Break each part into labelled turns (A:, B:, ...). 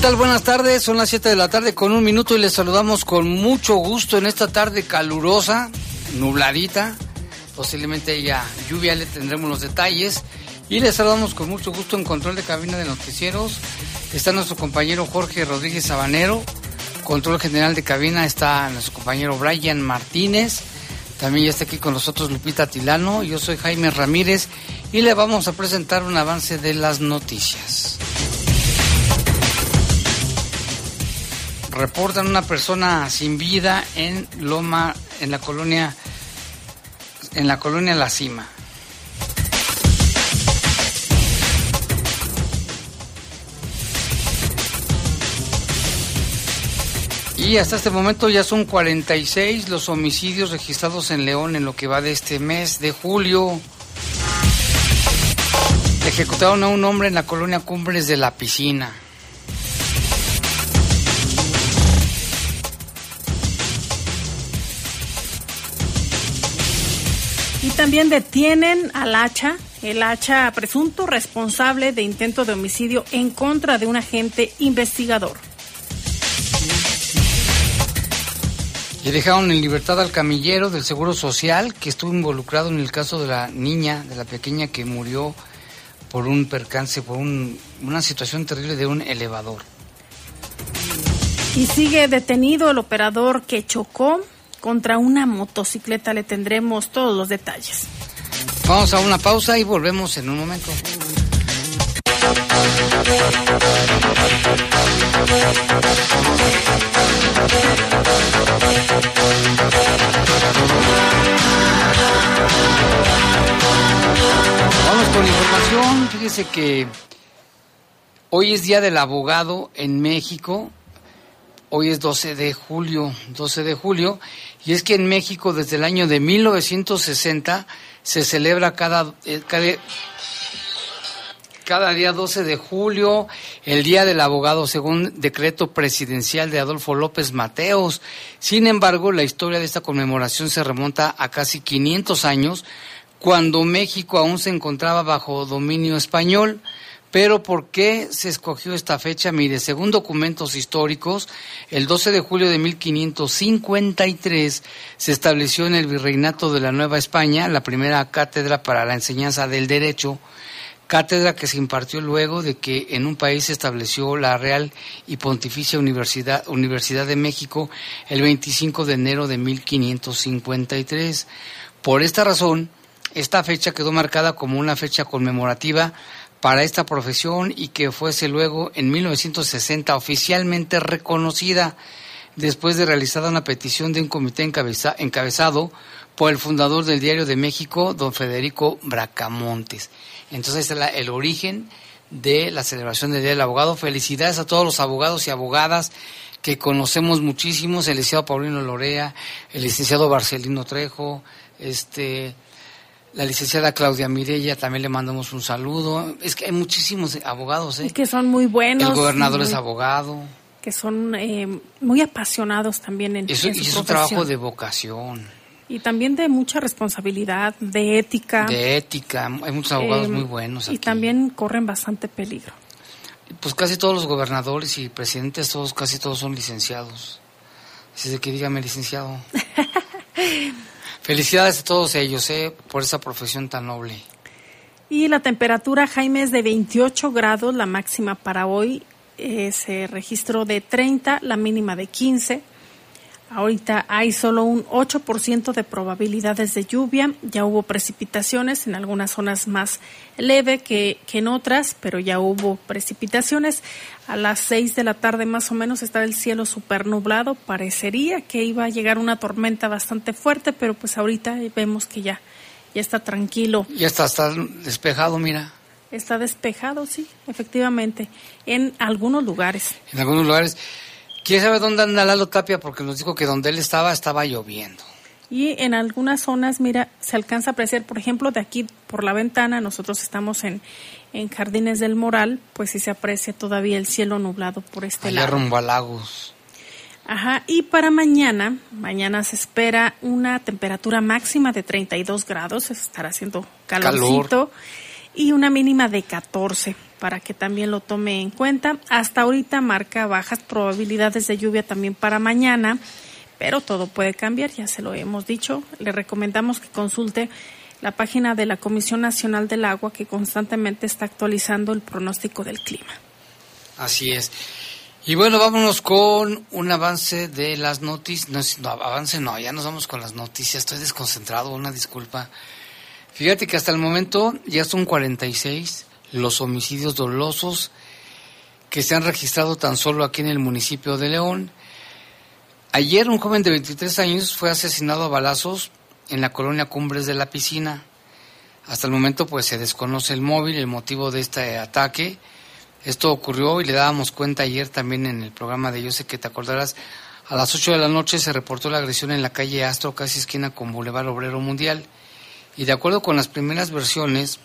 A: Tal? Buenas tardes, son las 7 de la tarde con un minuto y les saludamos con mucho gusto en esta tarde calurosa, nubladita, posiblemente ya lluvia, le tendremos los detalles y les saludamos con mucho gusto en control de cabina de noticieros. Está nuestro compañero Jorge Rodríguez Sabanero, control general de cabina está nuestro compañero Brian Martínez, también ya está aquí con nosotros Lupita Tilano, yo soy Jaime Ramírez y le vamos a presentar un avance de las noticias. Reportan una persona sin vida en Loma, en la colonia, en la colonia La Cima. Y hasta este momento ya son 46 los homicidios registrados en León en lo que va de este mes de julio. Ejecutaron a un hombre en la colonia Cumbres de la Piscina.
B: También detienen al hacha, el hacha presunto responsable de intento de homicidio en contra de un agente investigador.
A: Y dejaron en libertad al camillero del Seguro Social que estuvo involucrado en el caso de la niña, de la pequeña que murió por un percance, por una situación terrible de un elevador.
B: Y sigue detenido el operador que chocó contra una motocicleta. Le tendremos todos los detalles.
A: Vamos a una pausa y volvemos en un momento. Vamos con información. Fíjese que hoy es Día del Abogado en México. Hoy es 12 de julio, 12 de julio, y es que en México desde el año de 1960 se celebra cada, eh, cada, día 12 de julio el Día del Abogado según decreto presidencial de Adolfo López Mateos. Sin embargo, la historia de esta conmemoración se remonta a casi 500 años, cuando México aún se encontraba bajo dominio español. Pero ¿por qué se escogió esta fecha? Mire, según documentos históricos, el 12 de julio de 1553 se estableció en el Virreinato de la Nueva España la primera cátedra para la enseñanza del derecho, cátedra que se impartió luego de que en un país se estableció la Real y Pontificia Universidad, Universidad de México el 25 de enero de 1553. Por esta razón, esta fecha quedó marcada como una fecha conmemorativa para esta profesión y que fuese luego en 1960 oficialmente reconocida después de realizada una petición de un comité encabezado por el fundador del Diario de México, don Federico Bracamontes. Entonces, es el origen de la celebración del Día del Abogado. Felicidades a todos los abogados y abogadas que conocemos muchísimos, el licenciado Paulino Lorea, el licenciado Barcelino Trejo, este la licenciada Claudia Mirella, también le mandamos un saludo. Es que hay muchísimos abogados, ¿eh?
B: que son muy buenos.
A: El gobernador es abogado.
B: Que son eh, muy apasionados también en,
A: Eso,
B: en su
A: y es un trabajo de vocación.
B: Y también de mucha responsabilidad, de ética.
A: De ética, hay muchos abogados muy buenos.
B: Aquí. Y también corren bastante peligro.
A: Pues casi todos los gobernadores y presidentes, todos, casi todos son licenciados. Así que dígame, licenciado. Felicidades a todos ellos, eh, por esa profesión tan noble.
B: Y la temperatura, Jaime, es de 28 grados, la máxima para hoy eh, se registró de 30, la mínima de 15. Ahorita hay solo un 8% de probabilidades de lluvia. Ya hubo precipitaciones en algunas zonas más leve que, que, en otras, pero ya hubo precipitaciones. A las 6 de la tarde más o menos estaba el cielo súper nublado. Parecería que iba a llegar una tormenta bastante fuerte, pero pues ahorita vemos que ya, ya está tranquilo.
A: Ya está, está despejado, mira.
B: Está despejado, sí, efectivamente, en algunos lugares.
A: En algunos lugares. ¿Quién sabe dónde anda Lalo Tapia? Porque nos dijo que donde él estaba estaba lloviendo.
B: Y en algunas zonas, mira, se alcanza a apreciar, por ejemplo, de aquí por la ventana, nosotros estamos en, en Jardines del Moral, pues sí se aprecia todavía el cielo nublado por este
A: Allá
B: lado.
A: rumbo a Lagos.
B: Ajá, y para mañana, mañana se espera una temperatura máxima de 32 grados, estará haciendo calorcito, Calor. y una mínima de 14 para que también lo tome en cuenta. Hasta ahorita marca bajas probabilidades de lluvia también para mañana, pero todo puede cambiar, ya se lo hemos dicho. Le recomendamos que consulte la página de la Comisión Nacional del Agua que constantemente está actualizando el pronóstico del clima.
A: Así es. Y bueno, vámonos con un avance de las noticias. No, avance no, ya nos vamos con las noticias. Estoy desconcentrado, una disculpa. Fíjate que hasta el momento ya son 46 los homicidios dolosos que se han registrado tan solo aquí en el municipio de León. Ayer un joven de 23 años fue asesinado a balazos en la colonia Cumbres de la Piscina. Hasta el momento pues se desconoce el móvil, el motivo de este ataque. Esto ocurrió y le dábamos cuenta ayer también en el programa de Yo sé que te acordarás. A las 8 de la noche se reportó la agresión en la calle Astro, casi esquina con Boulevard Obrero Mundial. Y de acuerdo con las primeras versiones,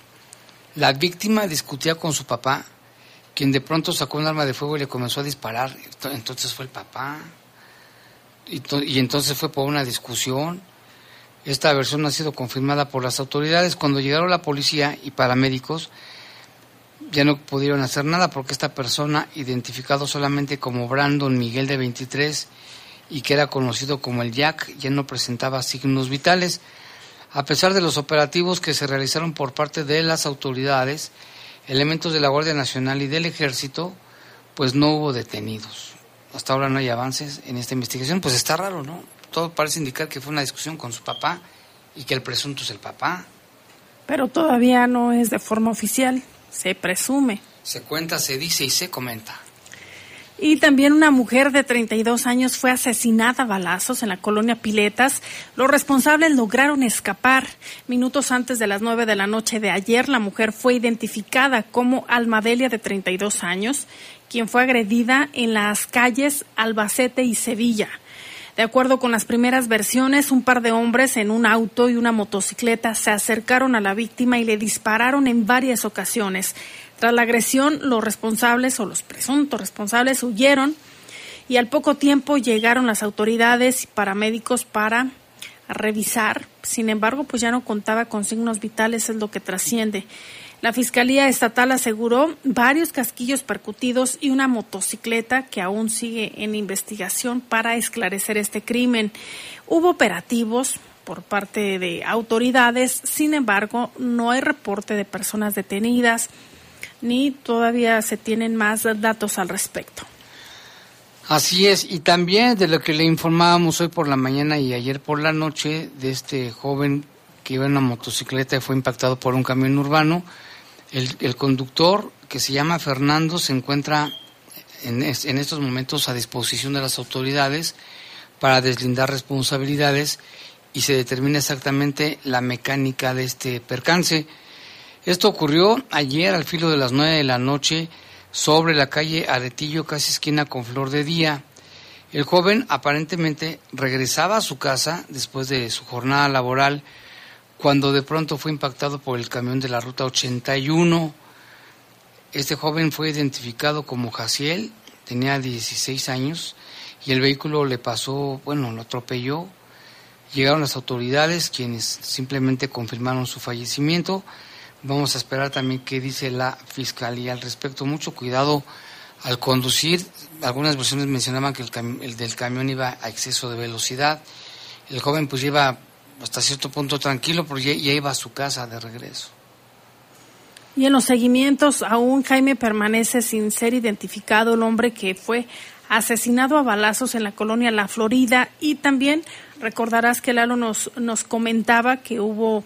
A: la víctima discutía con su papá, quien de pronto sacó un arma de fuego y le comenzó a disparar. Entonces fue el papá. Y, entonces fue por una discusión. Esta versión ha sido confirmada por las autoridades. Cuando llegaron la policía y paramédicos, ya no pudieron hacer nada porque esta persona, identificado solamente como Brandon Miguel de 23 y que era conocido como el Jack, ya no presentaba signos vitales. A pesar de los operativos que se realizaron por parte de las autoridades, elementos de la Guardia Nacional y del Ejército, pues no hubo detenidos. Hasta ahora no hay avances en esta investigación, pues está raro, ¿no? Todo parece indicar que fue una discusión con su papá y que el presunto es el papá.
B: Pero todavía no es de forma oficial, se presume.
A: Se cuenta, se dice y se comenta.
B: Y también una mujer de 32 años fue asesinada a balazos en la colonia Piletas. Los responsables lograron escapar. Minutos antes de las 9 de la noche de ayer, la mujer fue identificada como Almadelia de 32 años, quien fue agredida en las calles Albacete y Sevilla. De acuerdo con las primeras versiones, un par de hombres en un auto y una motocicleta se acercaron a la víctima y le dispararon en varias ocasiones. Tras la agresión, los responsables o los presuntos responsables huyeron y al poco tiempo llegaron las autoridades y paramédicos para revisar. Sin embargo, pues ya no contaba con signos vitales, es lo que trasciende. La Fiscalía Estatal aseguró varios casquillos percutidos y una motocicleta que aún sigue en investigación para esclarecer este crimen. Hubo operativos por parte de autoridades, sin embargo, no hay reporte de personas detenidas ni todavía se tienen más datos al respecto.
A: Así es, y también de lo que le informábamos hoy por la mañana y ayer por la noche de este joven que iba en una motocicleta y fue impactado por un camión urbano. El, conductor, que se llama Fernando, se encuentra en, en estos momentos a disposición de las autoridades para deslindar responsabilidades y se determina exactamente la mecánica de este percance. Esto ocurrió ayer al filo de las nueve de la noche sobre la calle Aretillo, casi esquina con Flor de Día. El joven aparentemente regresaba a su casa después de su jornada laboral cuando de pronto fue impactado por el camión de la ruta 81. Este joven fue identificado como Jaciel, tenía 16 años y el vehículo le pasó, bueno, lo atropelló Llegaron las autoridades, quienes simplemente confirmaron su fallecimiento. Vamos a esperar también qué dice la fiscalía al respecto. Mucho cuidado al conducir. Algunas versiones mencionaban que el, del camión iba a exceso de velocidad. El joven pues iba hasta cierto punto tranquilo porque ya iba a su casa de regreso.
B: Y en los seguimientos, aún Jaime permanece sin ser identificado el hombre que fue asesinado a balazos en la colonia La Florida. Y también recordarás que Lalo nos, nos comentaba que hubo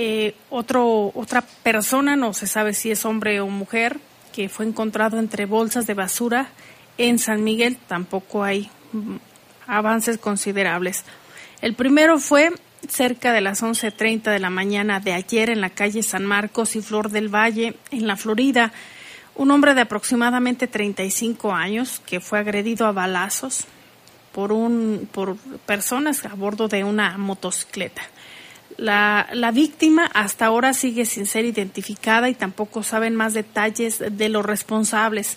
B: eh, otro, otra persona, no se sabe si es hombre o mujer, que fue encontrado entre bolsas de basura en San Miguel. Tampoco hay mm, avances considerables. El primero fue cerca de las 11.30 de la mañana de ayer en la calle San Marcos y Flor del Valle, en la Florida, un hombre de aproximadamente 35 años que fue agredido a balazos por, un, por personas a bordo de una motocicleta. La, la, víctima hasta ahora sigue sin ser identificada y tampoco saben más detalles de los responsables.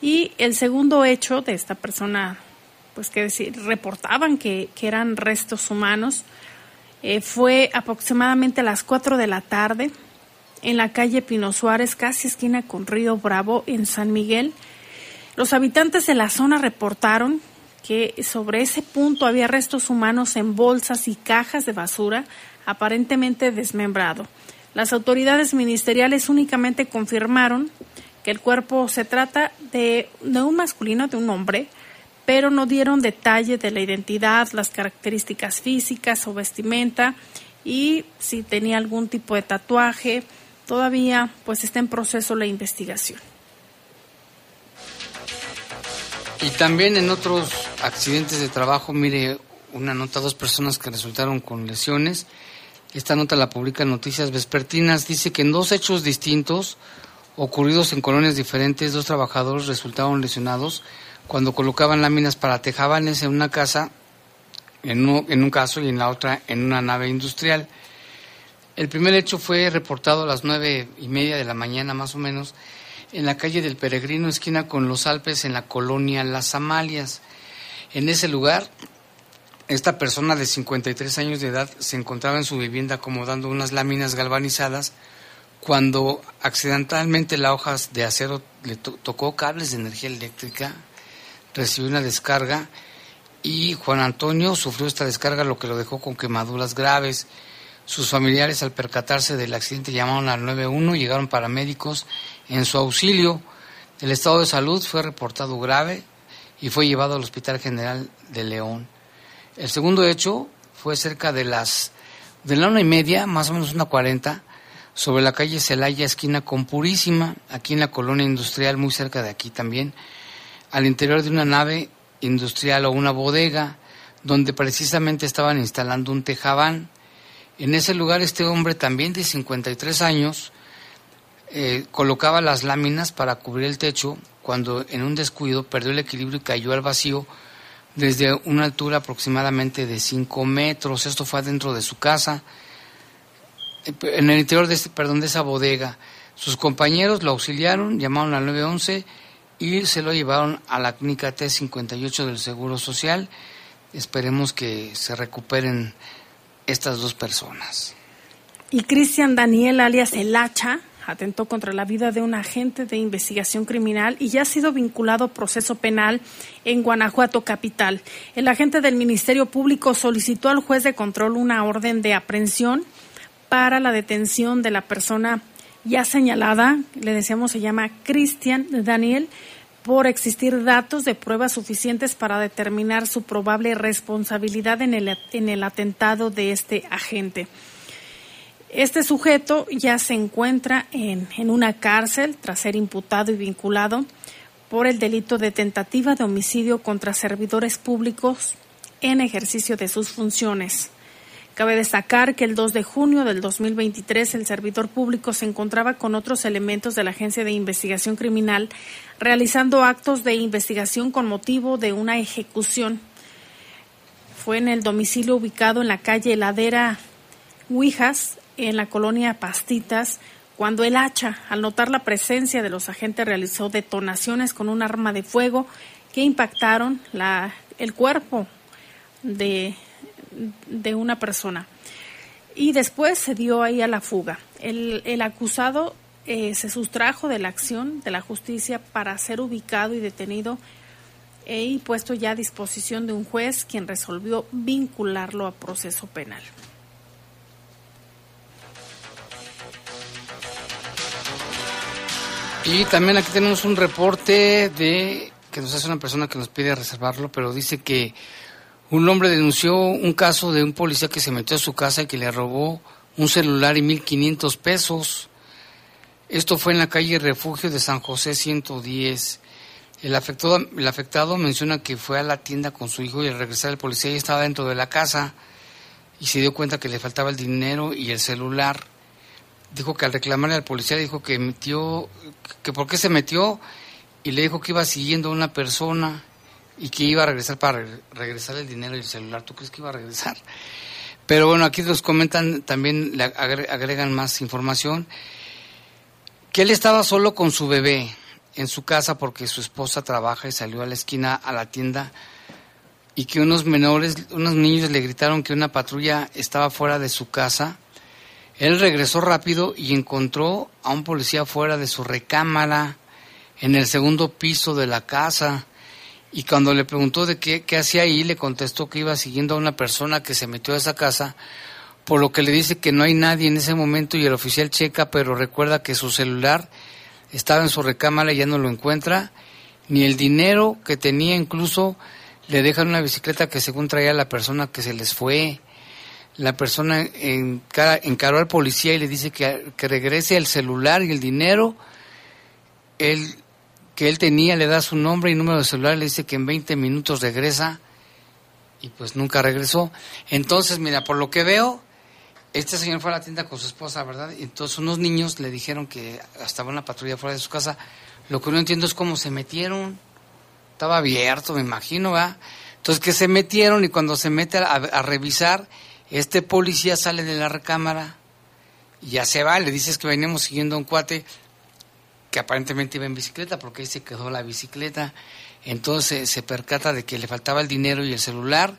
B: Y el segundo hecho de esta persona, pues que decir, reportaban que, que eran restos humanos, eh, fue aproximadamente a las 4 de la tarde en la calle Pino Suárez, casi esquina con Río Bravo, en San Miguel. Los habitantes de la zona reportaron que sobre ese punto había restos humanos en bolsas y cajas de basura, aparentemente desmembrado. Las autoridades ministeriales únicamente confirmaron que el cuerpo se trata de, de un masculino, de un hombre, pero no dieron detalle de la identidad, las características físicas o vestimenta y si tenía algún tipo de tatuaje. Todavía pues está en proceso la investigación.
A: Y también en otros accidentes de trabajo, mire, una nota, dos personas que resultaron con lesiones. Esta nota la publica Noticias Vespertinas. Dice que en dos hechos distintos, ocurridos en colonias diferentes, dos trabajadores resultaron lesionados cuando colocaban láminas para tejabanes en una casa, en en un caso, y en la otra en una nave industrial. El primer hecho fue reportado a las nueve y media de la mañana, más o menos, en la calle del Peregrino, esquina con los Alpes, en la colonia Las Amalias. En ese lugar, esta persona de 53 años de edad se encontraba en su vivienda acomodando unas láminas galvanizadas cuando accidentalmente la hoja de acero le tocó cables de energía eléctrica recibió una descarga y Juan Antonio sufrió esta descarga, lo que lo dejó con quemaduras graves. Sus familiares, al percatarse del accidente, llamaron al 91, llegaron paramédicos en su auxilio. El estado de salud fue reportado grave y fue llevado al Hospital General de León. El segundo hecho fue cerca de las de la una y media, más o menos una cuarenta, sobre la calle Celaya, esquina con Purísima, aquí en la colonia industrial, muy cerca de aquí también al interior de una nave industrial o una bodega donde precisamente estaban instalando un tejabán. En ese lugar este hombre también de 53 años eh, colocaba las láminas para cubrir el techo cuando en un descuido perdió el equilibrio y cayó al vacío desde una altura aproximadamente de 5 metros. Esto fue adentro de su casa, en el interior de, este, perdón, de esa bodega. Sus compañeros lo auxiliaron, llamaron al 911 y se lo llevaron a la clínica T58 del Seguro Social. Esperemos que se recuperen estas dos personas.
B: Y Cristian Daniel, alias El Hacha, atentó contra la vida de un agente de investigación criminal y ya ha sido vinculado a proceso penal en Guanajuato capital. El agente del Ministerio Público solicitó al juez de control una orden de aprehensión para la detención de la persona ya señalada, le decíamos se llama Cristian Daniel, por existir datos de pruebas suficientes para determinar su probable responsabilidad en el, en el atentado de este agente. Este sujeto ya se encuentra en, en una cárcel tras ser imputado y vinculado por el delito de tentativa de homicidio contra servidores públicos en ejercicio de sus funciones. Cabe destacar que el 2 de junio del 2023 el servidor público se encontraba con otros elementos de la Agencia de Investigación Criminal realizando actos de investigación con motivo de una ejecución. Fue en el domicilio ubicado en la calle Ladera Huijas, en la colonia Pastitas, cuando el hacha, al notar la presencia de los agentes, realizó detonaciones con un arma de fuego que impactaron la, el cuerpo de de una persona. Y después se dio ahí a la fuga. El, el acusado eh, se sustrajo de la acción de la justicia para ser ubicado y detenido e y puesto ya a disposición de un juez quien resolvió vincularlo a proceso penal.
A: Y también aquí tenemos un reporte de que nos hace una persona que nos pide reservarlo, pero dice que un hombre denunció un caso de un policía que se metió a su casa y que le robó un celular y 1.500 pesos. Esto fue en la calle Refugio de San José 110. El afectado, el afectado menciona que fue a la tienda con su hijo y al regresar el policía ya estaba dentro de la casa y se dio cuenta que le faltaba el dinero y el celular. Dijo que al reclamarle al policía dijo que metió, que por qué se metió y le dijo que iba siguiendo a una persona y que iba a regresar para regresar el dinero y el celular. ¿Tú crees que iba a regresar? Pero bueno, aquí nos comentan, también le agregan más información que él estaba solo con su bebé en su casa porque su esposa trabaja y salió a la esquina a la tienda y que unos menores, unos niños le gritaron que una patrulla estaba fuera de su casa. Él regresó rápido y encontró a un policía fuera de su recámara en el segundo piso de la casa. Y cuando le preguntó de qué, qué hacía ahí, le contestó que iba siguiendo a una persona que se metió a esa casa por lo que le dice que no hay nadie en ese momento y el oficial checa, pero recuerda que su celular estaba en su recámara y ya no lo encuentra, ni el dinero que tenía incluso le dejan una bicicleta que según traía la persona que se les fue. La persona encaró al policía y le dice que, que regrese el celular y el dinero. Él, que él tenía, le da su nombre y número de celular, le dice que en 20 minutos regresa y pues nunca regresó. Entonces, mira, por lo que veo, este señor fue a la tienda con su esposa, ¿verdad? Entonces unos niños le dijeron que estaba una patrulla fuera de su casa. Lo que no entiendo es cómo se metieron. Estaba abierto, me imagino, ¿verdad? Entonces que se metieron y cuando se mete a, revisar, este policía sale de la recámara y ya se va. Le dices que venimos siguiendo a un cuate que aparentemente iba en bicicleta porque ahí se quedó la bicicleta. Entonces se percata de que le faltaba el dinero y el celular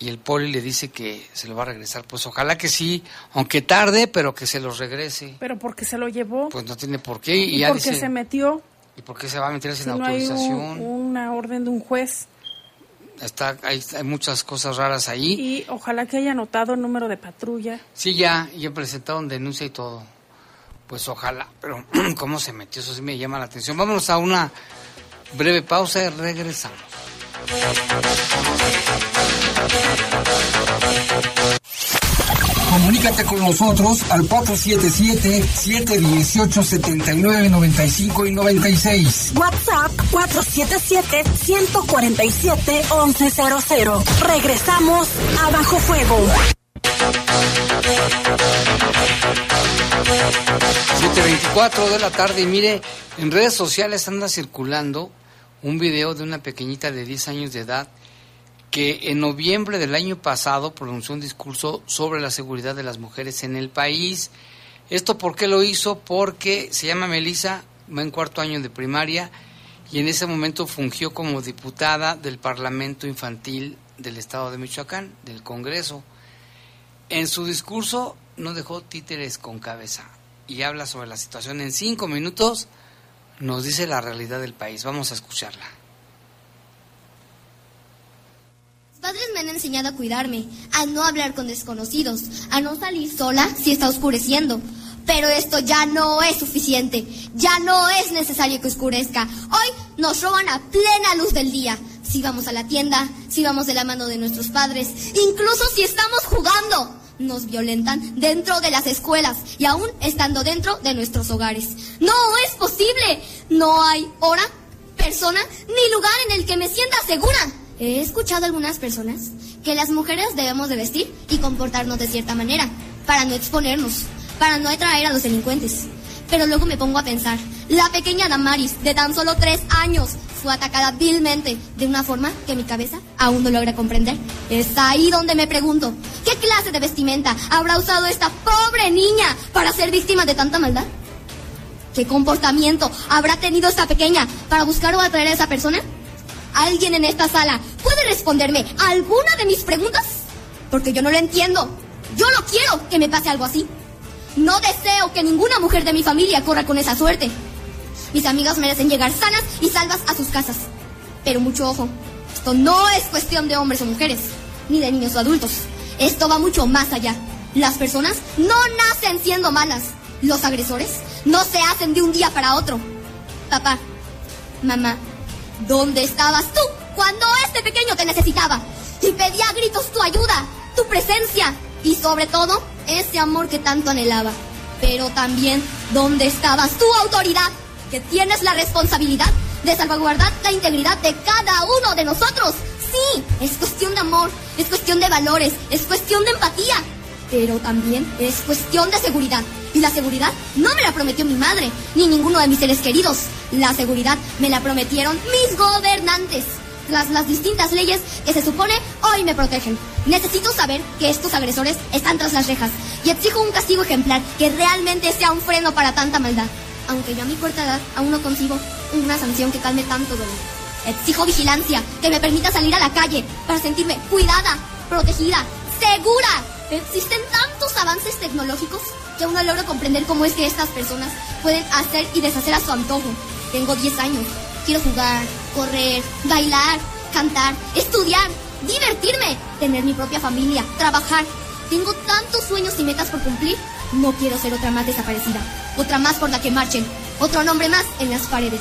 A: y el poli le dice que se lo va a regresar. Pues ojalá que sí, aunque tarde, pero que se los regrese.
B: Pero porque se lo llevó.
A: Pues no tiene por qué.
B: Y, porque se metió.
A: ¿Y por qué se va a meter sin
B: no
A: autorización?
B: Hay una orden de un juez.
A: Está, hay, hay, muchas cosas raras ahí.
B: Y ojalá que haya anotado el número de patrulla.
A: Sí, ya, ya presentaron denuncia y todo. Pues ojalá, pero cómo se metió, eso sí me llama la atención. Vámonos a una breve pausa y regresamos.
C: Comunícate con nosotros al 477-718-7995 y 96.
D: WhatsApp 477-147-1100. Regresamos a Bajo Fuego.
A: 7.24 de la tarde y mire, en redes sociales anda circulando un video de una pequeñita de 10 años de edad que en noviembre del año pasado pronunció un discurso sobre la seguridad de las mujeres en el país. ¿Esto por qué lo hizo? Porque se llama Melissa, va en cuarto año de primaria y en ese momento fungió como diputada del Parlamento Infantil del Estado de Michoacán, del Congreso. En su discurso no dejó títeres con cabeza y habla sobre la situación en cinco minutos nos dice la realidad del país. Vamos a escucharla.
E: Mis padres me han enseñado a cuidarme, a no hablar con desconocidos, a no salir sola si está oscureciendo. Pero esto ya no es suficiente, ya no es necesario que oscurezca. Hoy nos roban a plena luz del día. Si vamos a la tienda, si vamos de la mano de nuestros padres, incluso si estamos jugando nos violentan dentro de las escuelas y aún estando dentro de nuestros hogares. No es posible. No hay hora, persona ni lugar en el que me sienta segura. He escuchado a algunas personas que las mujeres debemos de vestir y comportarnos de cierta manera para no exponernos, para no atraer a los delincuentes. Pero luego me pongo a pensar, la pequeña Damaris, de tan solo tres años, fue atacada vilmente de una forma que mi cabeza aún no logra comprender. Es ahí donde me pregunto, ¿qué clase de vestimenta habrá usado esta pobre niña para ser víctima de tanta maldad? ¿Qué comportamiento habrá tenido esta pequeña para buscar o atraer a esa persona? ¿Alguien en esta sala puede responderme alguna de mis preguntas? porque yo no lo entiendo. Yo no quiero que me pase algo así. No deseo que ninguna mujer de mi familia corra con esa suerte. Mis amigas merecen llegar sanas y salvas a sus casas. Pero mucho ojo, esto no es cuestión de hombres o mujeres, ni de niños o adultos. Esto va mucho más allá. Las personas no nacen siendo malas. Los agresores no se hacen de un día para otro. Papá, mamá, ¿dónde estabas tú cuando este pequeño te necesitaba? Y pedía a gritos tu ayuda, tu presencia y sobre todo ese amor que tanto anhelaba. Pero también, ¿dónde estabas tu autoridad? Que tienes la responsabilidad de salvaguardar la integridad de cada uno de nosotros. Sí, es cuestión de amor, es cuestión de valores, es cuestión de empatía, pero también es cuestión de seguridad. Y la seguridad no me la prometió mi madre, ni ninguno de mis seres queridos. La seguridad me la prometieron mis gobernantes. Las, las distintas leyes que se supone hoy me protegen. Necesito saber que estos agresores están tras las rejas y exijo un castigo ejemplar que realmente sea un freno para tanta maldad. Aunque yo a mi corta edad aún no consigo una sanción que calme tanto dolor. Exijo vigilancia que me permita salir a la calle para sentirme cuidada, protegida, segura. Existen tantos avances tecnológicos que aún no logro comprender cómo es que estas personas pueden hacer y deshacer a su antojo. Tengo 10 años. Quiero jugar, correr, bailar, cantar, estudiar, divertirme, tener mi propia familia, trabajar. Tengo tantos sueños y metas por cumplir. No quiero ser otra más desaparecida, otra más por la que marchen, otro nombre más en las paredes.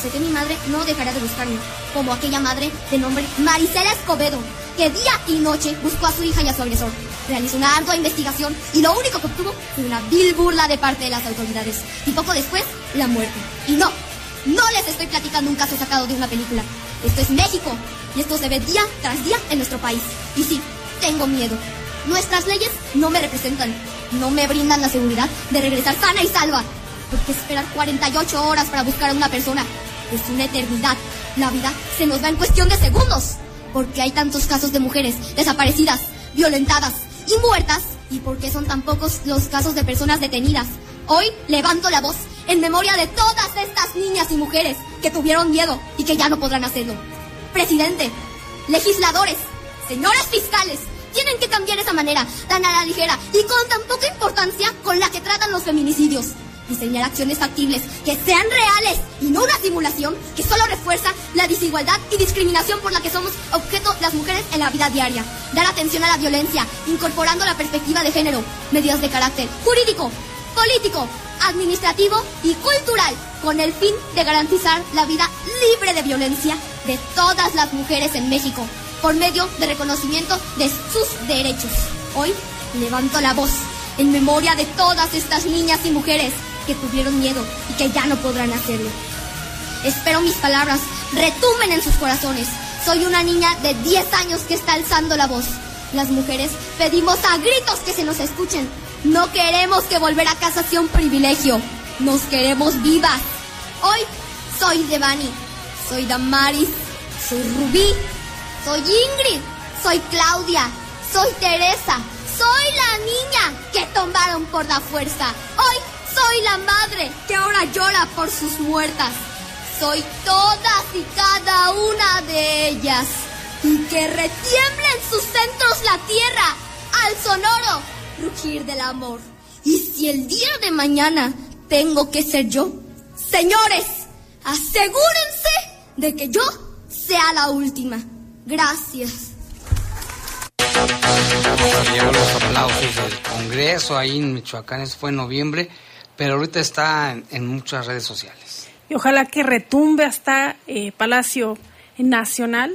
E: Sé que mi madre no dejará de buscarme, como aquella madre de nombre Marisela Escobedo, que día y noche buscó a su hija y a su agresor. Realizó una ardua investigación y lo único que obtuvo fue una vil burla de parte de las autoridades. Y poco después, la muerte. Y no, no les estoy platicando un caso sacado de una película. Esto es México y esto se ve día tras día en nuestro país. Y sí, tengo miedo. Nuestras leyes no me representan, no me brindan la seguridad de regresar sana y salva. Porque esperar 48 horas para buscar a una persona es una eternidad. La vida se nos va en cuestión de segundos. Porque hay tantos casos de mujeres desaparecidas, violentadas y muertas. Y porque son tan pocos los casos de personas detenidas. Hoy levanto la voz en memoria de todas estas niñas y mujeres que tuvieron miedo y que ya no podrán hacerlo. Presidente, legisladores, señores fiscales, tienen que cambiar esa manera tan a la ligera y con tan poca importancia con la que tratan los feminicidios. Diseñar acciones factibles que sean reales y no una simulación que solo refuerza la desigualdad y discriminación por la que somos objeto las mujeres en la vida diaria. Dar atención a la violencia, incorporando la perspectiva de género, medidas de carácter jurídico, político, administrativo y cultural, con el fin de garantizar la vida libre de violencia de todas las mujeres en México, por medio de reconocimiento de sus derechos. Hoy levanto la voz en memoria de todas estas niñas y mujeres que tuvieron miedo y que ya no podrán hacerlo. Espero mis palabras retumben en sus corazones. Soy una niña de 10 años que está alzando la voz. Las mujeres pedimos a gritos que se nos escuchen. No queremos que volver a casa sea un privilegio. Nos queremos vivas. Hoy soy Devani, soy Damaris, soy Rubí, soy Ingrid, soy Claudia, soy Teresa, soy la niña que tomaron por la fuerza. Hoy soy la madre que ahora llora por sus muertas. Soy todas y cada una de ellas. Y que retiemble en sus centros la tierra al sonoro rugir del amor. Y si el día de mañana tengo que ser yo, señores, asegúrense de que yo sea la última. Gracias.
A: Llevo los aplausos del Congreso ahí en Michoacán, eso fue en noviembre, pero ahorita está en, en muchas redes sociales.
B: Y ojalá que retumbe hasta eh, Palacio Nacional,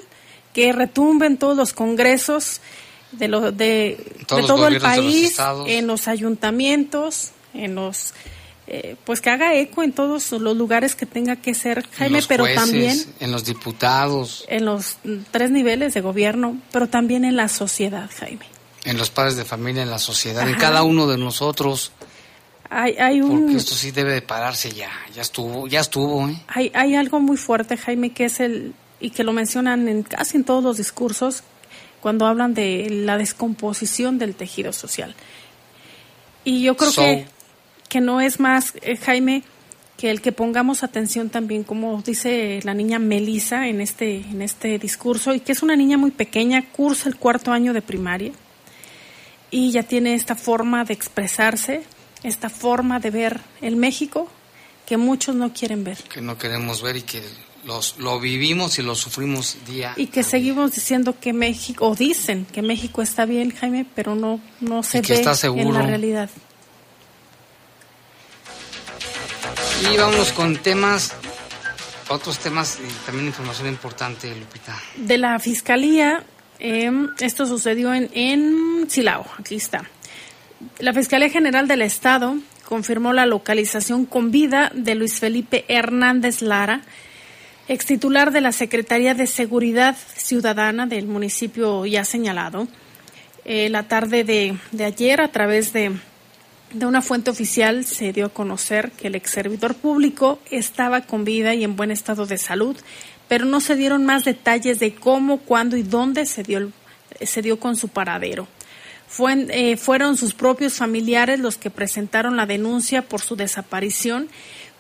B: que retumbe en todos los congresos de, lo, de, todo el
A: los
B: país, en los ayuntamientos, en los... eh, pues que haga eco en todos los lugares que tenga que ser, Jaime, pero
A: jueces,
B: también
A: En los diputados,
B: en los tres niveles de gobierno, pero también en la sociedad, Jaime.
A: en los padres de familia, en la sociedad, en cada uno de nosotros,
B: Hay, hay un...
A: porque esto sí debe de pararse ya, ya estuvo, ya estuvo, ¿eh?
B: Hay, hay algo muy fuerte, Jaime, que es el, y que lo mencionan en casi en todos los discursos, cuando hablan de la descomposición del tejido social. Y yo creo
A: So-
B: que, que no es más, eh, Jaime, que el que pongamos atención también, como dice la niña Melisa en este, en este discurso, y que es una niña muy pequeña, cursa el cuarto año de primaria, y ya tiene esta forma de expresarse, esta forma de ver el México que muchos no quieren ver.
A: Que no queremos ver y que los, lo vivimos y lo sufrimos día
B: y que seguimos diciendo que México o dicen que México está bien Jaime pero no no se ve en la realidad.
A: Y vamos con temas otros temas y también información importante Lupita.
B: De la fiscalía em, esto sucedió en en Silao aquí está la fiscalía general del estado confirmó la localización con vida de Luis Felipe Hernández Lara ex titular de la Secretaría de Seguridad Ciudadana del municipio ya señalado, eh, la tarde de, ayer, a través de, de, una fuente oficial, se dio a conocer que el ex servidor público estaba con vida y en buen estado de salud, pero no se dieron más detalles de cómo, cuándo y dónde se dio, se dio con su paradero. Eh, fueron sus propios familiares los que presentaron la denuncia por su desaparición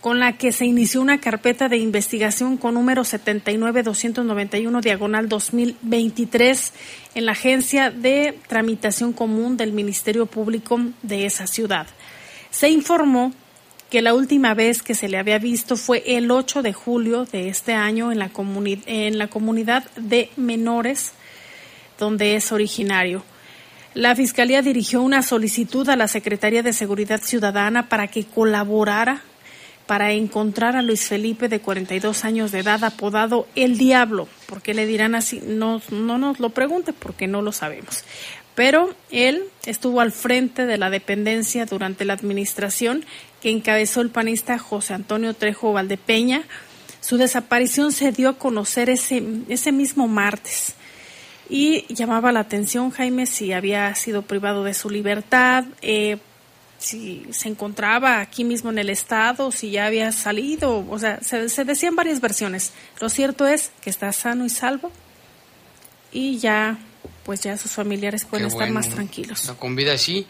B: con la que se inició una carpeta de investigación con número 79291 diagonal 2023 en la Agencia de Tramitación Común del Ministerio Público de esa ciudad. Se informó que la última vez que se le había visto fue el 8 de julio de este año en la, en la comunidad de menores donde es originario. La Fiscalía dirigió una solicitud a la Secretaría de Seguridad Ciudadana para que colaborara para encontrar a Luis Felipe de 42 años de edad apodado El Diablo. ¿Por qué le dirán así? No, no nos lo pregunte porque no lo sabemos. Pero él estuvo al frente de la dependencia durante la administración que encabezó el panista José Antonio Trejo Valdepeña. Su desaparición se dio a conocer ese, ese mismo martes y llamaba la atención Jaime si había sido privado de su libertad, eh, si se encontraba aquí mismo en el estado, si ya había salido, o sea, se, decían varias versiones. Lo cierto es que está sano y salvo y ya, pues ya sus familiares pueden estar más tranquilos.
A: con vida sí.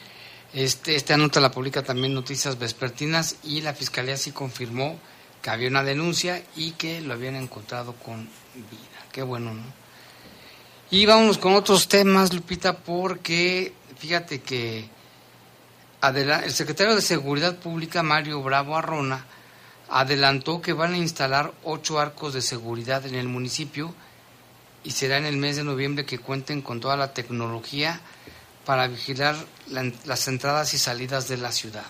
A: Este, esta nota la publica también Noticias Vespertinas y la Fiscalía sí confirmó que había una denuncia y que lo habían encontrado con vida. Qué bueno, ¿no? Y vamos con otros temas, Lupita, porque fíjate que el secretario de Seguridad Pública, Mario Bravo Arrona, adelantó que van a instalar ocho arcos de seguridad en el municipio y será en el mes de noviembre que cuenten con toda la tecnología para vigilar las entradas y salidas de la ciudad.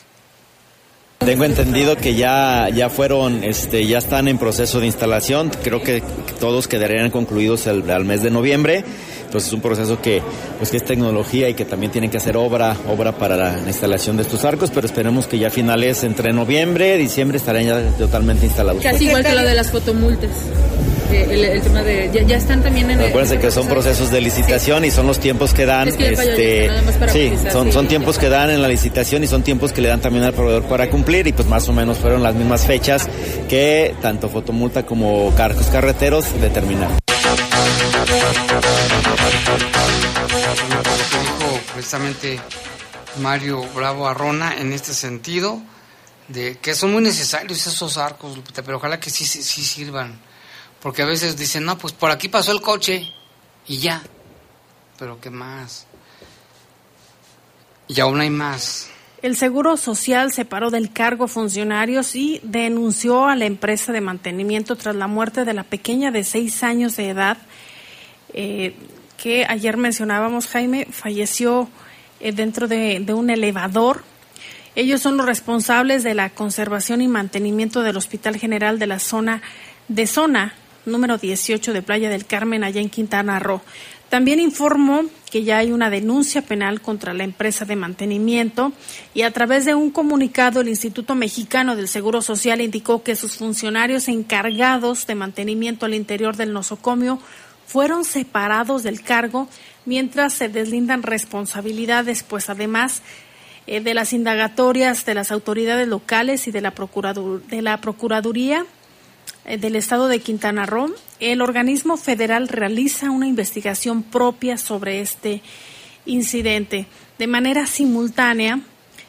F: Tengo entendido que ya, ya fueron, este, ya están en proceso de instalación. Creo que todos quedarían concluidos al mes de noviembre. Entonces es un proceso que, pues, que es tecnología y que también tienen que hacer obra, obra para la instalación de estos arcos, pero esperemos que ya finales entre noviembre, diciembre estarán ya totalmente instalados.
G: Casi igual que lo de las fotomultas. El, tema de ya, están también en
F: acuérdense que son procesos de licitación y son los tiempos que dan este sí son son tiempos que dan en la licitación y son tiempos que le dan también al proveedor para cumplir y pues más o menos fueron las mismas fechas que tanto fotomulta como cargos carreteros determinaron
A: dijo precisamente Mario Bravo Arrona en este sentido, de que son muy necesarios esos arcos, pero ojalá que sí, sí sirvan. Porque a veces dicen, no, pues por aquí pasó el coche y ya. Pero ¿qué más? Y aún hay más.
B: El Seguro Social separó del cargo funcionarios y denunció a la empresa de mantenimiento tras la muerte de la pequeña de seis años de edad eh, que ayer mencionábamos, Jaime, falleció eh, dentro de, un elevador. Ellos son los responsables de la conservación y mantenimiento del Hospital General de la zona de zona número 18 de Playa del Carmen, allá en Quintana Roo. También informó que ya hay una denuncia penal contra la empresa de mantenimiento y a través de un comunicado el Instituto Mexicano del Seguro Social indicó que sus funcionarios encargados de mantenimiento al interior del nosocomio fueron separados del cargo mientras se deslindan responsabilidades, pues además eh, de las indagatorias de las autoridades locales y de la, Procuraduría del Estado de Quintana Roo, el organismo federal realiza una investigación propia sobre este incidente. De manera simultánea,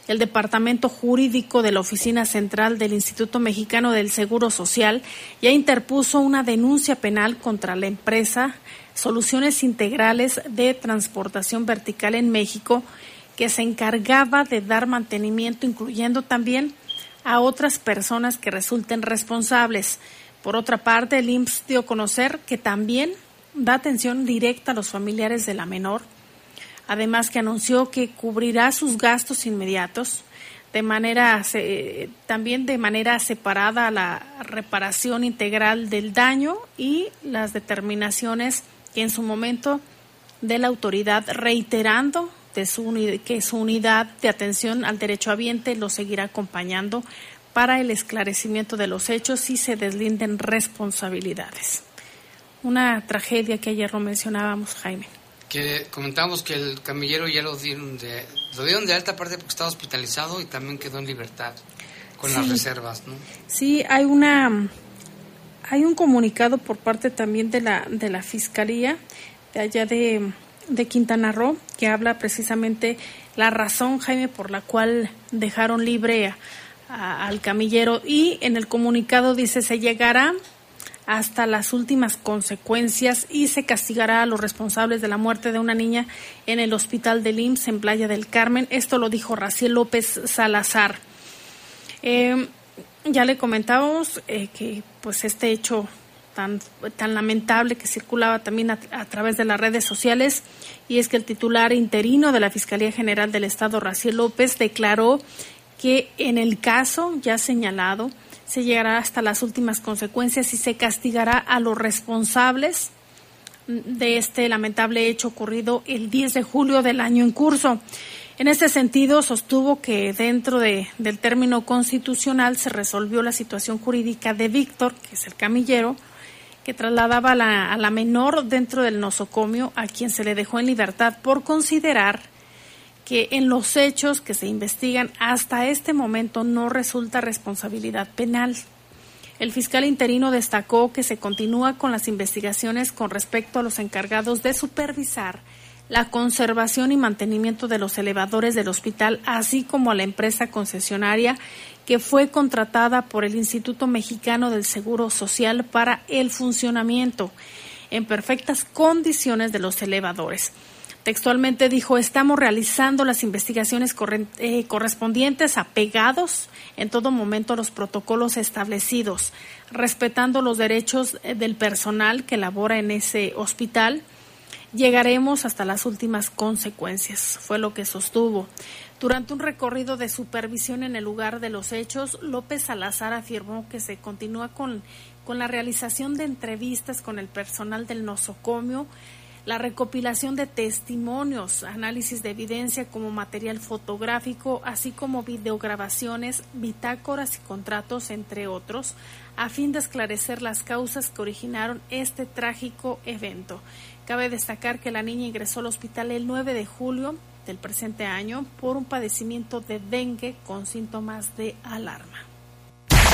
B: el Departamento Jurídico de la Oficina Central del Instituto Mexicano del Seguro Social ya interpuso una denuncia penal contra la empresa Soluciones Integrales de Transportación Vertical en México, que se encargaba de dar mantenimiento, incluyendo también a otras personas que resulten responsables. Por otra parte, el IMSS dio a conocer que también da atención directa a los familiares de la menor, además que anunció que cubrirá sus gastos inmediatos de manera también de manera separada la reparación integral del daño y las determinaciones que en su momento de la autoridad reiterando de su, que su unidad de atención al derecho ambiente lo seguirá acompañando para el esclarecimiento de los hechos y se deslinden responsabilidades. Una tragedia que ayer lo mencionábamos, Jaime.
A: Que comentamos que el camillero ya lo dieron de, lo dieron de alta parte porque estaba hospitalizado y también quedó en libertad con las reservas, ¿no?
B: Sí, hay una hay un comunicado por parte también de la de la fiscalía de allá de, de Quintana Roo que habla precisamente la razón Jaime por la cual dejaron libre al camillero y en el comunicado dice se llegará hasta las últimas consecuencias y se castigará a los responsables de la muerte de una niña en el hospital del IMSS en Playa del Carmen. Esto lo dijo Raciel López Salazar. Eh, ya le comentábamos eh, que pues este hecho tan, tan lamentable que circulaba también a, a, través de las redes sociales y es que el titular interino de la Fiscalía General del Estado, Raciel López, declaró que en el caso ya señalado, se llegará hasta las últimas consecuencias y se castigará a los responsables de este lamentable hecho ocurrido el 10 de julio del año en curso. En este sentido, sostuvo que dentro de, del término constitucional se resolvió la situación jurídica de Víctor, que es el camillero, que trasladaba a la, a la menor dentro del nosocomio, a quien se le dejó en libertad por considerar que en los hechos que se investigan hasta este momento no resulta responsabilidad penal. El fiscal interino destacó que se continúa con las investigaciones con respecto a los encargados de supervisar la conservación y mantenimiento de los elevadores del hospital, así como a la empresa concesionaria que fue contratada por el Instituto Mexicano del Seguro Social para el funcionamiento en perfectas condiciones de los elevadores. Textualmente dijo, estamos realizando las investigaciones eh, correspondientes apegados en todo momento a los protocolos establecidos, respetando los derechos eh, del personal que labora en ese hospital. Llegaremos hasta las últimas consecuencias, fue lo que sostuvo. Durante un recorrido de supervisión en el lugar de los hechos, López Salazar afirmó que se continúa con, con la realización de entrevistas con el personal del nosocomio, la recopilación de testimonios, análisis de evidencia como material fotográfico, así como videograbaciones, bitácoras y contratos, entre otros, a fin de esclarecer las causas que originaron este trágico evento. Cabe destacar que la niña ingresó al hospital el 9 de julio del presente año por un padecimiento de dengue con síntomas de alarma.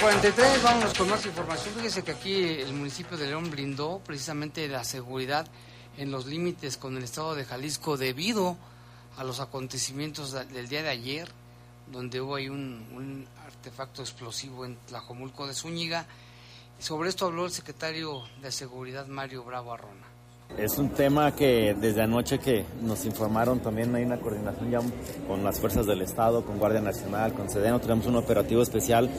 A: 43, vámonos con más información. Fíjese que aquí el municipio de León brindó precisamente la seguridad en los límites con el estado de Jalisco debido a los acontecimientos del día de ayer, donde hubo ahí un, un artefacto explosivo en Tlajomulco de Zúñiga. Sobre esto habló el secretario de Seguridad Mario Bravo Arrona.
F: Es un tema que desde anoche que nos informaron también hay una coordinación ya con las fuerzas del Estado, con Guardia Nacional, con Sedeno, tenemos un operativo especial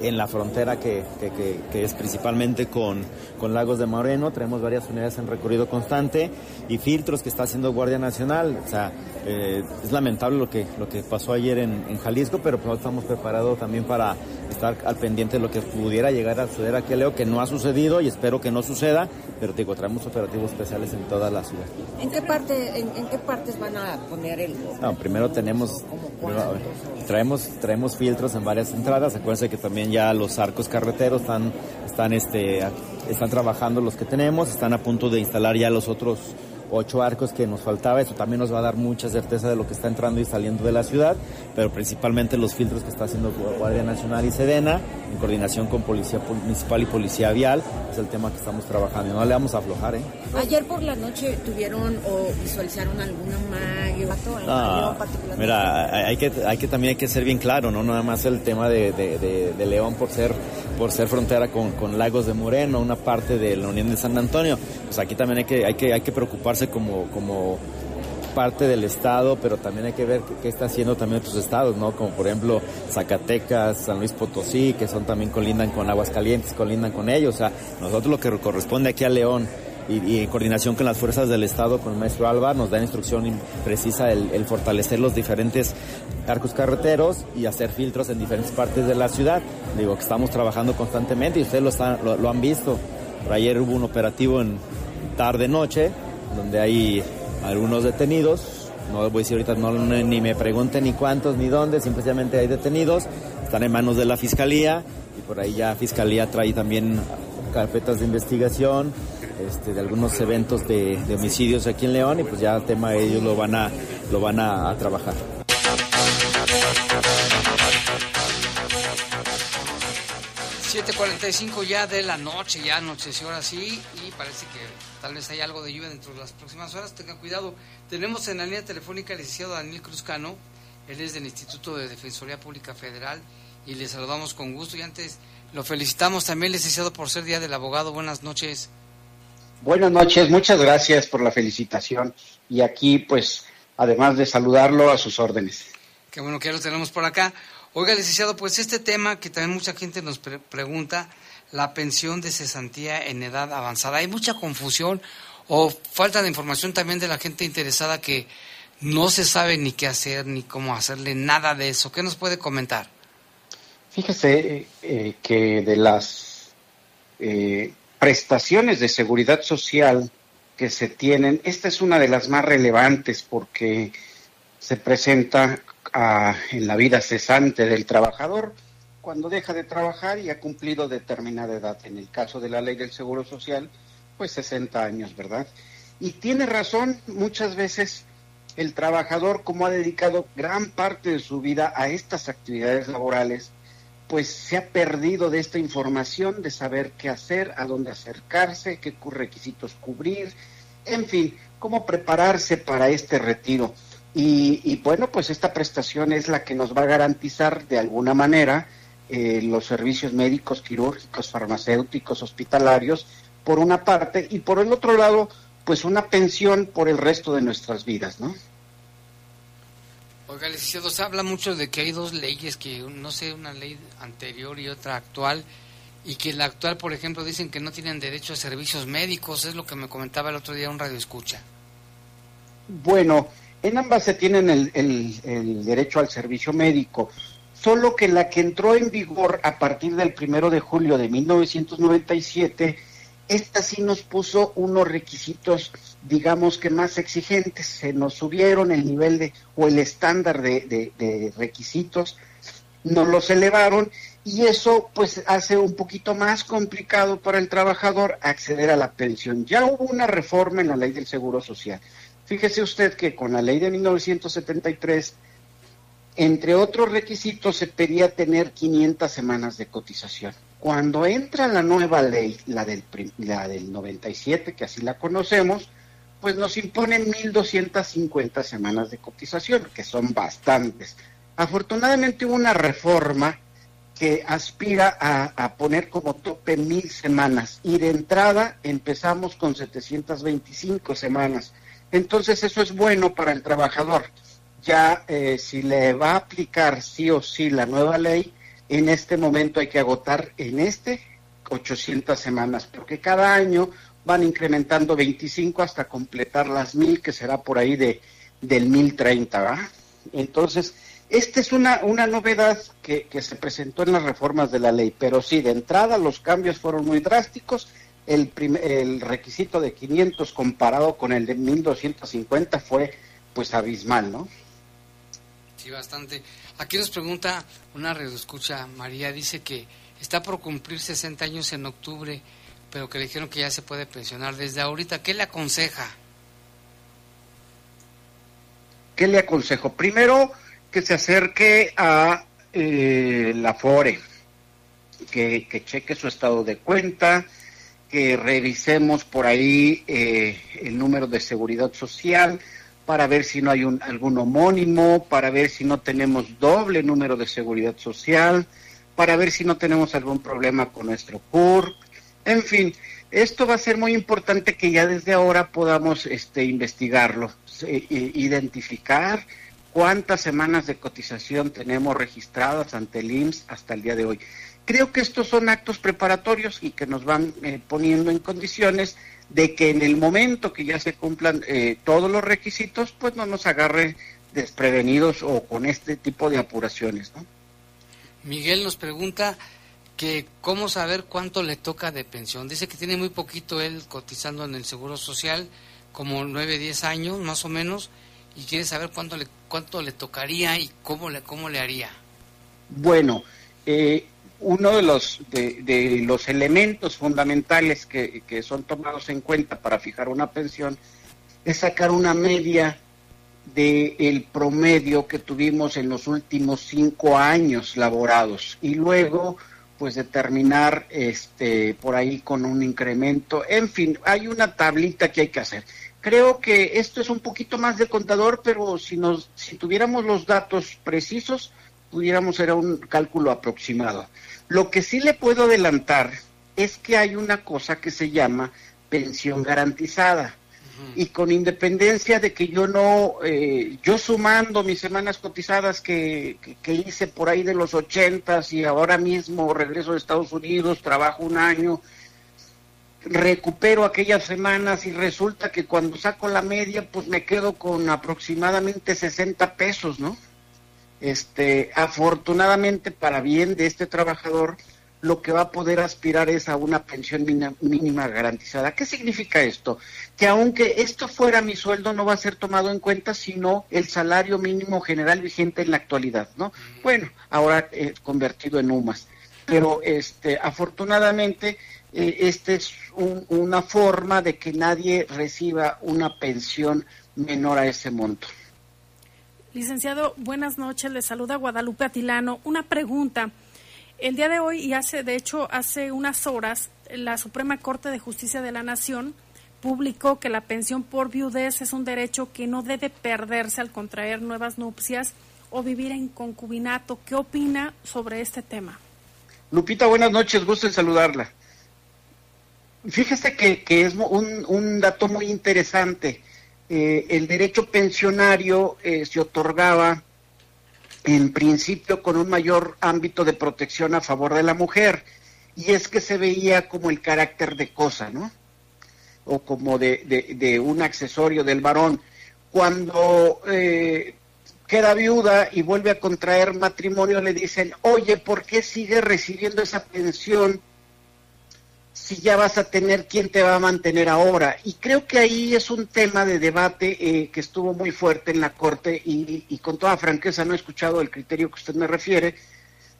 F: en la frontera que, que, que, es principalmente con, con, Lagos de Moreno. Tenemos varias unidades en recorrido constante y filtros que está haciendo Guardia Nacional. O sea, eh, es lamentable lo que, lo que pasó ayer en, en Jalisco, pero pues estamos preparados también para estar al pendiente de lo que pudiera llegar a suceder aquí, Leo, que no ha sucedido y espero que no suceda, pero digo, traemos operativos especiales en toda la ciudad.
H: ¿En qué, parte, en, en qué partes van a poner el...?
F: No, primero tenemos... traemos, traemos filtros en varias entradas, acuérdense que también ya los arcos carreteros están, están, este, están trabajando los que tenemos, están a punto de instalar ya los otros ocho arcos que nos faltaba. Eso también nos va a dar mucha certeza de lo que está entrando y saliendo de la ciudad, pero principalmente los filtros que está haciendo Guardia Nacional y Sedena, en coordinación con Policía Municipal y Policía Vial, es el tema que estamos trabajando. No le vamos a aflojar, ¿eh?
H: Ayer por la noche tuvieron o visualizaron alguna magia,
F: no, mira, hay que, hay que también hay que ser bien claro, no nada más el tema de, de, León por ser por ser frontera con, con, Lagos de Moreno, una parte de la Unión de San Antonio, pues aquí también hay que, hay que, hay que preocuparse como, como parte del estado, pero también hay que ver qué, está haciendo también otros estados, ¿no? Como por ejemplo Zacatecas, San Luis Potosí, que son también colindan con Aguascalientes, colindan con ellos. O sea, nosotros lo que corresponde aquí a León y, en coordinación con las fuerzas del Estado, con el maestro Alba, nos da instrucción precisa el, fortalecer los diferentes arcos carreteros y hacer filtros en diferentes partes de la ciudad. Digo que estamos trabajando constantemente y ustedes lo, lo han visto. Por ayer hubo un operativo en tarde-noche, donde hay algunos detenidos. No voy a decir ahorita, no, ni me pregunten ni cuántos ni dónde, simplemente hay detenidos. Están en manos de la fiscalía y por ahí ya fiscalía trae también carpetas de investigación este, de algunos eventos de, homicidios aquí en León y pues ya el tema ellos lo van a, lo van a, trabajar.
A: ...7.45 ya de la noche, ya anocheció ahora sí... ...y parece que tal vez hay algo de lluvia dentro de las próximas horas... ...tengan cuidado. Tenemos en la línea telefónica al licenciado Daniel Cruzcano... ...él es del Instituto de Defensoría Pública Federal... ...y le saludamos con gusto. Y antes lo felicitamos también, licenciado, por ser Día del Abogado. Buenas noches.
I: Buenas noches, muchas gracias por la felicitación y aquí pues además de saludarlo a sus órdenes.
A: Qué bueno que ya lo tenemos por acá. Oiga, licenciado, pues este tema que también mucha gente nos pregunta, la pensión de cesantía en edad avanzada. Hay mucha confusión o falta de información también de la gente interesada que no se sabe ni qué hacer ni cómo hacerle nada de eso. ¿Qué nos puede comentar?
I: Fíjese eh, que de las eh, prestaciones de seguridad social que se tienen, esta es una de las más relevantes porque se presenta en la vida cesante del trabajador cuando deja de trabajar y ha cumplido determinada edad. En el caso de la ley del Seguro Social, pues 60 años, ¿verdad? Y tiene razón, muchas veces el trabajador, como ha dedicado gran parte de su vida a estas actividades laborales, pues se ha perdido de esta información, de saber qué hacer, a dónde acercarse, qué requisitos cubrir, en fin, cómo prepararse para este retiro. Y, bueno, pues esta prestación es la que nos va a garantizar de alguna manera eh, los servicios médicos, quirúrgicos, farmacéuticos, hospitalarios, por una parte, y por el otro lado, pues una pensión por el resto de nuestras vidas, ¿no?
A: Oiga, licenciado, se habla mucho de que hay dos leyes, que no sé, una ley anterior y otra actual, y que la actual, por ejemplo, dicen que no tienen derecho a servicios médicos, es lo que me comentaba el otro día un radio escucha.
I: Bueno, en ambas se tienen el, el, derecho al servicio médico, solo que la que entró en vigor a partir del primero de julio de 1997 esta sí nos puso unos requisitos, digamos que más exigentes, se nos subieron el nivel de, o el estándar de, requisitos, nos los elevaron y eso pues hace un poquito más complicado para el trabajador acceder a la pensión. Ya hubo una reforma en la ley del Seguro Social. Fíjese usted que con la ley de 1973, entre otros requisitos, se pedía tener 500 semanas de cotización. Cuando entra la nueva ley, la del, la del 97, que así la conocemos, pues nos imponen 1.250 semanas de cotización, que son bastantes. Afortunadamente hubo una reforma que aspira a, a, poner como tope mil semanas y de entrada empezamos con 725 semanas. Entonces eso es bueno para el trabajador. Ya eh, si le va a aplicar sí o sí la nueva ley, en este momento hay que agotar en este 800 semanas, porque cada año van incrementando 25 hasta completar las 1000, que será por ahí de del 1030, ¿va? Entonces, esta es una, una novedad que, que, se presentó en las reformas de la ley, pero sí, de entrada los cambios fueron muy drásticos. El, el requisito de 500 comparado con el de 1250 fue pues abismal, ¿no?
A: Bastante. Aquí nos pregunta una escucha María, dice que está por cumplir 60 años en octubre, pero que le dijeron que ya se puede pensionar desde ahorita. ¿Qué le aconseja?
I: ¿Qué le aconsejo? Primero, que se acerque a eh, la FORE, que, que, cheque su estado de cuenta, que revisemos por ahí eh, el número de seguridad social para ver si no hay un, algún homónimo, para ver si no tenemos doble número de seguridad social, para ver si no tenemos algún problema con nuestro CUR. En fin, esto va a ser muy importante que ya desde ahora podamos este, investigarlo, identificar cuántas semanas de cotización tenemos registradas ante el IMSS hasta el día de hoy. Creo que estos son actos preparatorios y que nos van eh, poniendo en condiciones de que en el momento que ya se cumplan eh, todos los requisitos, pues no nos agarre desprevenidos o con este tipo de apuraciones. ¿no?
A: Miguel nos pregunta que cómo saber cuánto le toca de pensión. Dice que tiene muy poquito él cotizando en el Seguro Social, como 9, 10 años más o menos, y quiere saber cuánto le, cuánto le tocaría y cómo le, cómo le haría.
I: Bueno, eh, uno de los, de, los elementos fundamentales que, que, son tomados en cuenta para fijar una pensión es sacar una media del el promedio que tuvimos en los últimos cinco años laborados y luego pues determinar este por ahí con un incremento. En fin hay una tablita que hay que hacer. Creo que esto es un poquito más de contador pero si nos si tuviéramos los datos precisos pudiéramos hacer un cálculo aproximado lo que sí le puedo adelantar es que hay una cosa que se llama pensión garantizada. Y con independencia de que yo no, eh, yo sumando mis semanas cotizadas que, que, hice por ahí de los ochentas y ahora mismo regreso de Estados Unidos, trabajo un año, recupero aquellas semanas y resulta que cuando saco la media pues me quedo con aproximadamente 60 pesos, ¿no? Este, afortunadamente para bien de este trabajador, lo que va a poder aspirar es a una pensión mínima garantizada. ¿Qué significa esto? Que aunque esto fuera mi sueldo, no va a ser tomado en cuenta sino el salario mínimo general vigente en la actualidad, ¿no? Bueno, ahora eh, convertido en UMAS. Pero este, afortunadamente, eh, esta es una forma de que nadie reciba una pensión menor a ese monto.
B: Licenciado, buenas noches. Le saluda Guadalupe Atilano. Una pregunta. El día de hoy y hace, de hecho, hace unas horas, la Suprema Corte de Justicia de la Nación publicó que la pensión por viudez es un derecho que no debe perderse al contraer nuevas nupcias o vivir en concubinato. ¿Qué opina sobre este tema?
I: Lupita, buenas noches, gusto en saludarla. Fíjese que, es un, un dato muy interesante. Eh, el derecho pensionario eh, se otorgaba en principio con un mayor ámbito de protección a favor de la mujer, y es que se veía como el carácter de cosa, ¿no? O como de, un accesorio del varón. Cuando eh, queda viuda y vuelve a contraer matrimonio, le dicen, oye, ¿por qué sigue recibiendo esa pensión si ya vas a tener quién te va a mantener ahora. Y creo que ahí es un tema de debate eh, que estuvo muy fuerte en la Corte y, con toda franqueza no he escuchado el criterio que usted me refiere,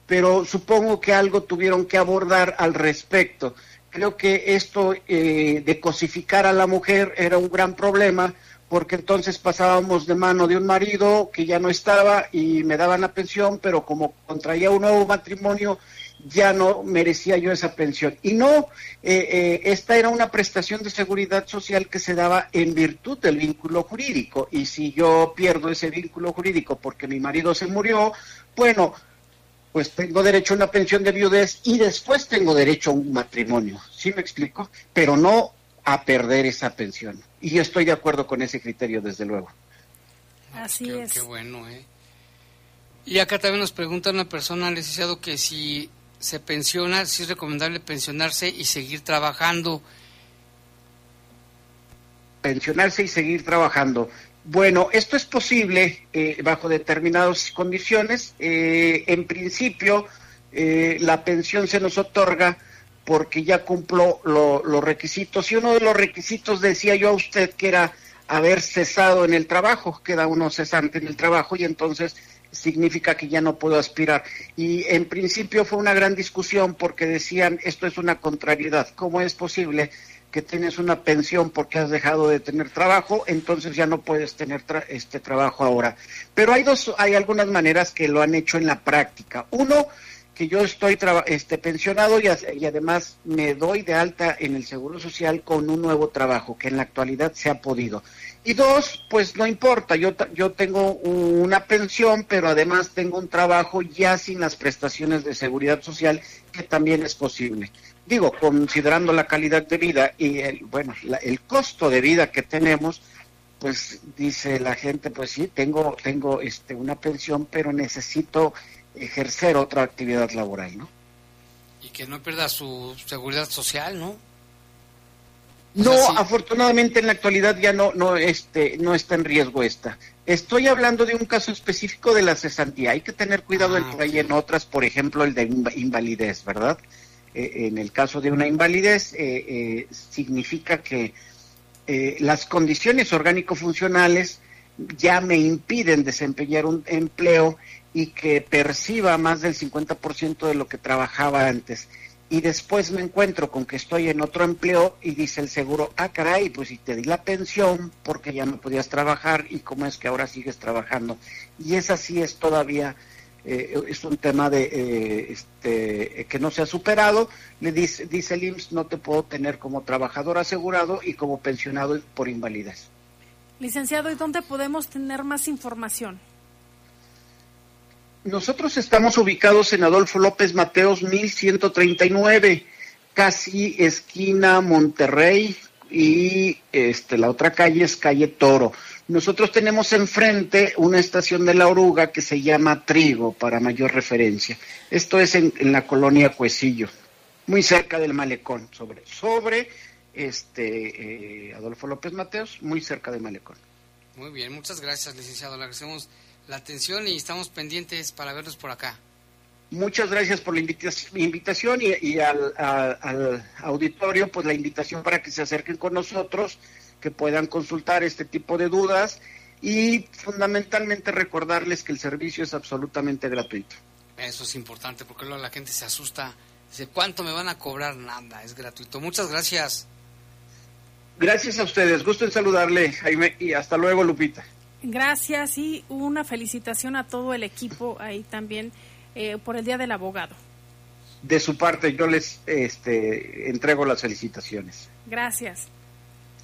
I: pero supongo que algo tuvieron que abordar al respecto. Creo que esto eh, de cosificar a la mujer era un gran problema porque entonces pasábamos de mano de un marido que ya no estaba y me daban la pensión, pero como contraía un nuevo matrimonio, ya no merecía yo esa pensión. Y no, eh, eh, esta era una prestación de seguridad social que se daba en virtud del vínculo jurídico. Y si yo pierdo ese vínculo jurídico porque mi marido se murió, bueno, pues tengo derecho a una pensión de viudez y después tengo derecho a un matrimonio. ¿Sí me explico? Pero no a perder esa pensión. Y yo estoy de acuerdo con ese criterio, desde luego.
B: Así es.
A: Qué bueno, ¿eh? Y acá también nos pregunta una persona, licenciado, que si se pensiona, si es recomendable pensionarse y seguir trabajando.
I: Pensionarse y seguir trabajando. Bueno, esto es posible eh, bajo determinadas condiciones. Eh, en principio, eh, la pensión se nos otorga porque ya cumplo los requisitos. Y uno de los requisitos decía yo a usted que era haber cesado en el trabajo, queda uno cesante en el trabajo y entonces significa que ya no puedo aspirar. Y en principio fue una gran discusión porque decían, esto es una contrariedad, ¿cómo es posible que tienes una pensión porque has dejado de tener trabajo, entonces ya no puedes tener este trabajo ahora? Pero hay dos, hay algunas maneras que lo han hecho en la práctica. Uno, que yo estoy este, pensionado y, y, además me doy de alta en el Seguro Social con un nuevo trabajo, que en la actualidad se ha podido. Y dos, pues no importa, yo, yo tengo una pensión, pero además tengo un trabajo ya sin las prestaciones de seguridad social, que también es posible. Digo, considerando la calidad de vida y el, bueno, el costo de vida que tenemos, pues dice la gente, pues sí, tengo, tengo este, una pensión, pero necesito ejercer otra actividad laboral, ¿no?
A: Y que no pierda su seguridad social, ¿no?
I: No, afortunadamente en la actualidad ya no, no, este, no está en riesgo esta. Estoy hablando de un caso específico de la cesantía. Hay que tener cuidado ah, entre ahí en otras, por ejemplo, el de invalidez, ¿verdad? Eh, en el caso de una invalidez, eh, eh, significa que las condiciones orgánico-funcionales ya me impiden desempeñar un empleo y que perciba más del 50% de lo que trabajaba antes y después me encuentro con que estoy en otro empleo y dice el seguro, ah, caray, pues si te di la pensión porque ya no podías trabajar y cómo es que ahora sigues trabajando. Y esa sí es todavía, eh, es un tema de eh, este, que no se ha superado. Le dice, dice el IMSS, no te puedo tener como trabajador asegurado y como pensionado por invalidez.
B: Licenciado, ¿y dónde podemos tener más información?
I: Nosotros estamos ubicados en Adolfo López Mateos 1139, casi esquina Monterrey y este la otra calle es calle Toro. Nosotros tenemos enfrente una estación de la oruga que se llama Trigo para mayor referencia. Esto es en, la colonia Cuesillo, muy cerca del malecón, sobre sobre este eh, Adolfo López Mateos, muy cerca del malecón.
A: Muy bien, muchas gracias, licenciado. Le agradecemos la atención y estamos pendientes para verlos por acá.
I: Muchas gracias por la invitación y, al, auditorio, pues la invitación para que se acerquen con nosotros, que puedan consultar este tipo de dudas y fundamentalmente recordarles que el servicio es absolutamente gratuito.
A: Eso es importante porque luego la gente se asusta, dice, ¿cuánto me van a cobrar? Nada, es gratuito. Muchas gracias.
I: Gracias a ustedes, gusto en saludarle, Jaime, y hasta luego, Lupita.
B: Gracias y una felicitación a todo el equipo ahí también eh, por el Día del Abogado.
I: De su parte, yo les este, entrego las felicitaciones.
B: Gracias.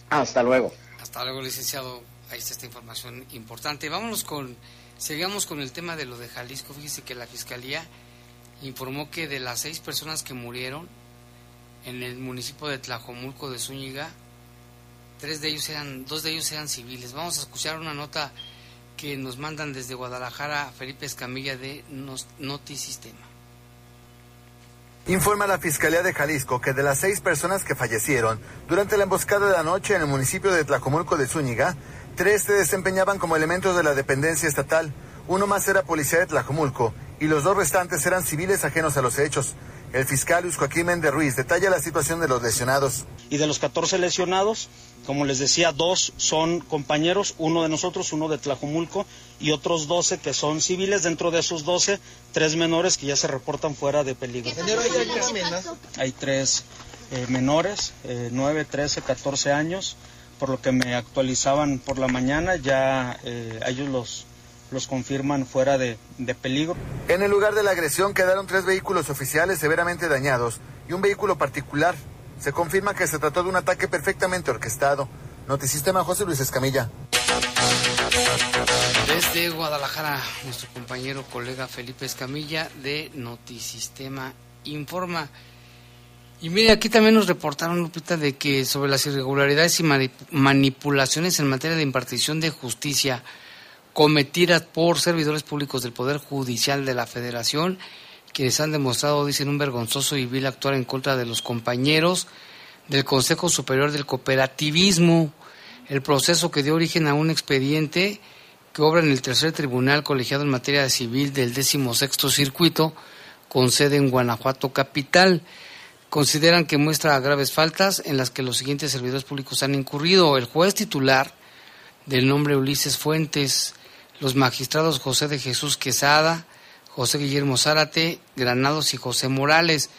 I: Hasta luego.
A: Hasta luego, licenciado. Ahí está esta información importante. Vámonos con, sigamos con el tema de lo de Jalisco. Fíjese que la Fiscalía informó que de las seis personas que murieron en el municipio de Tlajomulco de Zúñiga, tres de ellos eran, dos de ellos eran civiles. Vamos a escuchar una nota que nos mandan desde Guadalajara Felipe Escamilla de Notisistema.
J: Informa la Fiscalía de Jalisco que de las seis personas que fallecieron durante la emboscada de la noche en el municipio de Tlacomulco de Zúñiga, tres se desempeñaban como elementos de la dependencia estatal, uno más era policía de Tlacomulco y los dos restantes eran civiles ajenos a los hechos. El fiscal Luis Joaquín Méndez Ruiz detalla la situación de los lesionados.
K: Y de los 14 lesionados, como les decía, dos son compañeros, uno de nosotros, uno de Tlajumulco, y otros 12 que son civiles. Dentro de esos 12, tres menores que ya se reportan fuera de peligro. Hay tres eh, menores, eh, 9, 13, 14 años, por lo que me actualizaban por la mañana, ya eh, ellos los los confirman fuera de, peligro.
J: En el lugar de la agresión quedaron tres vehículos oficiales severamente dañados y un vehículo particular. Se confirma que se trató de un ataque perfectamente orquestado. Notisistema José Luis Escamilla.
A: Desde Guadalajara, nuestro compañero colega Felipe Escamilla de Notisistema informa. Y mire, aquí también nos reportaron, Lupita, de que sobre las irregularidades y manipulaciones en materia de impartición de justicia cometidas por servidores públicos del Poder Judicial de la Federación, quienes han demostrado, dicen, un vergonzoso y vil actuar en contra de los compañeros del Consejo Superior del Cooperativismo, el proceso que dio origen a un expediente que obra en el tercer tribunal colegiado en materia civil del decimosexto circuito, con sede en Guanajuato capital. Consideran que muestra graves faltas en las que los siguientes servidores públicos han incurrido. El juez titular, del nombre Ulises Fuentes, los magistrados José de Jesús Quesada, José Guillermo Zárate, Granados y José Morales.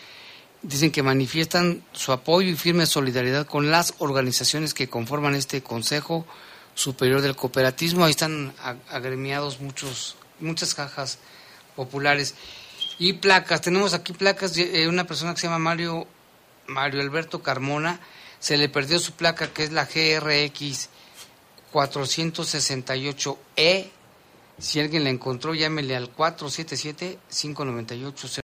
A: Dicen que manifiestan su apoyo y firme solidaridad con las organizaciones que conforman este Consejo Superior del Cooperativismo. Ahí están agremiados muchos, muchas cajas populares. Y placas, tenemos aquí placas de una persona que se llama Mario, Mario Alberto Carmona, se le perdió su placa que es la GRX 468E. Si alguien la encontró, llámele al 477 598